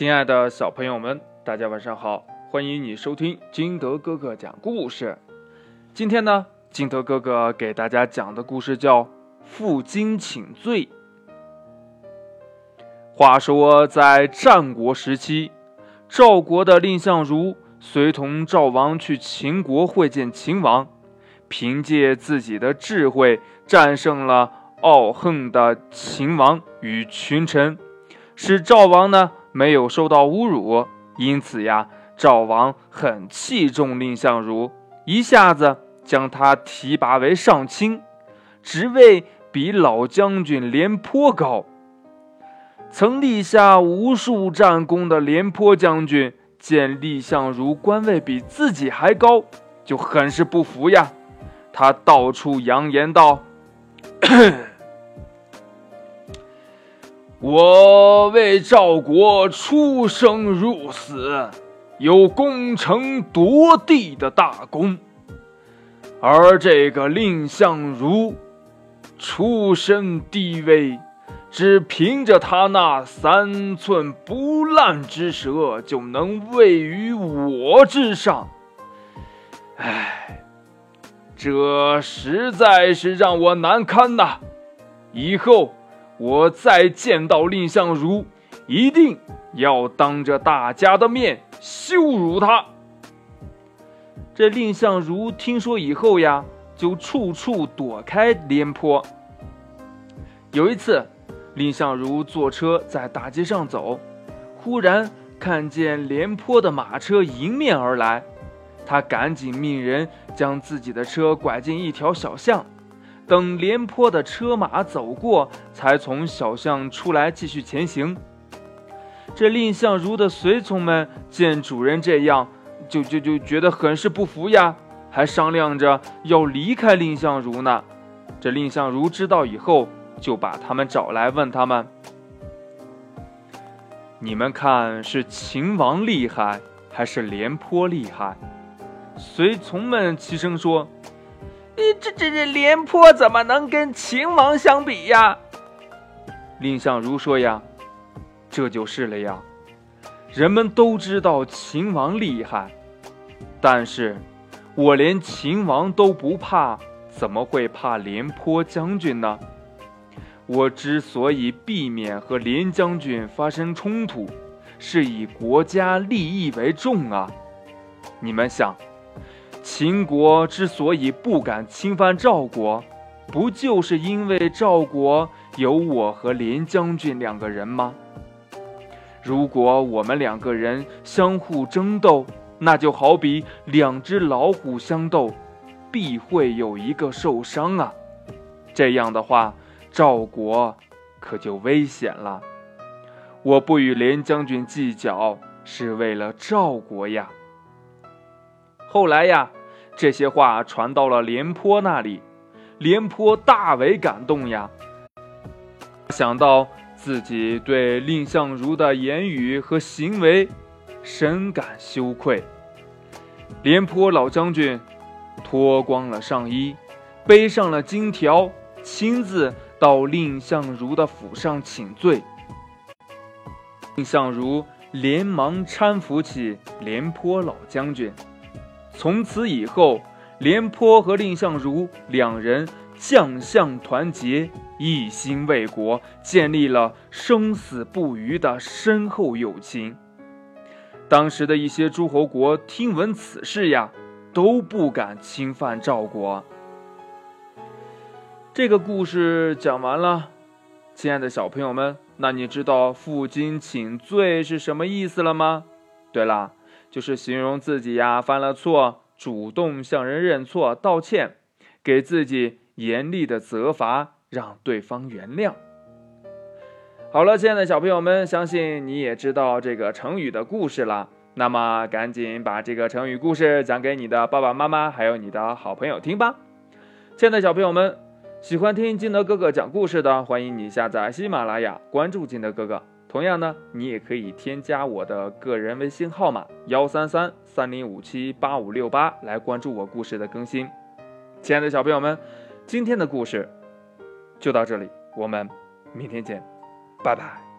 亲爱的小朋友们，大家晚上好！欢迎你收听金德哥哥讲故事。今天呢，金德哥哥给大家讲的故事叫《负荆请罪》。话说，在战国时期，赵国的蔺相如随同赵王去秦国会见秦王，凭借自己的智慧战胜了傲横的秦王与群臣，使赵王呢。没有受到侮辱，因此呀，赵王很器重蔺相如，一下子将他提拔为上卿，职位比老将军廉颇高。曾立下无数战功的廉颇将军见蔺相如官位比自己还高，就很是不服呀，他到处扬言道。我为赵国出生入死，有攻城夺地的大功，而这个蔺相如出身低微，只凭着他那三寸不烂之舌就能位于我之上。唉，这实在是让我难堪呐！以后。我再见到蔺相如，一定要当着大家的面羞辱他。这蔺相如听说以后呀，就处处躲开廉颇。有一次，蔺相如坐车在大街上走，忽然看见廉颇的马车迎面而来，他赶紧命人将自己的车拐进一条小巷。等廉颇的车马走过，才从小巷出来继续前行。这蔺相如的随从们见主人这样，就就就觉得很是不服呀，还商量着要离开蔺相如呢。这蔺相如知道以后，就把他们找来，问他们：“你们看是秦王厉害，还是廉颇厉害？”随从们齐声说。这这这廉颇怎么能跟秦王相比呀？蔺相如说呀：“这就是了呀。人们都知道秦王厉害，但是我连秦王都不怕，怎么会怕廉颇将军呢？我之所以避免和廉将军发生冲突，是以国家利益为重啊。你们想。”秦国之所以不敢侵犯赵国，不就是因为赵国有我和廉将军两个人吗？如果我们两个人相互争斗，那就好比两只老虎相斗，必会有一个受伤啊！这样的话，赵国可就危险了。我不与廉将军计较，是为了赵国呀。后来呀，这些话传到了廉颇那里，廉颇大为感动呀。想到自己对蔺相如的言语和行为，深感羞愧。廉颇老将军脱光了上衣，背上了金条，亲自到蔺相如的府上请罪。蔺相如连忙搀扶起廉颇老将军。从此以后，廉颇和蔺相如两人将相团结，一心为国，建立了生死不渝的深厚友情。当时的一些诸侯国听闻此事呀，都不敢侵犯赵国。这个故事讲完了，亲爱的小朋友们，那你知道“负荆请罪”是什么意思了吗？对了。就是形容自己呀犯了错，主动向人认错道歉，给自己严厉的责罚，让对方原谅。好了，亲爱的小朋友们，相信你也知道这个成语的故事了。那么，赶紧把这个成语故事讲给你的爸爸妈妈，还有你的好朋友听吧。亲爱的小朋友们，喜欢听金德哥哥讲故事的，欢迎你下载喜马拉雅，关注金德哥哥。同样呢，你也可以添加我的个人微信号码幺三三三零五七八五六八来关注我故事的更新。亲爱的小朋友们，今天的故事就到这里，我们明天见，拜拜。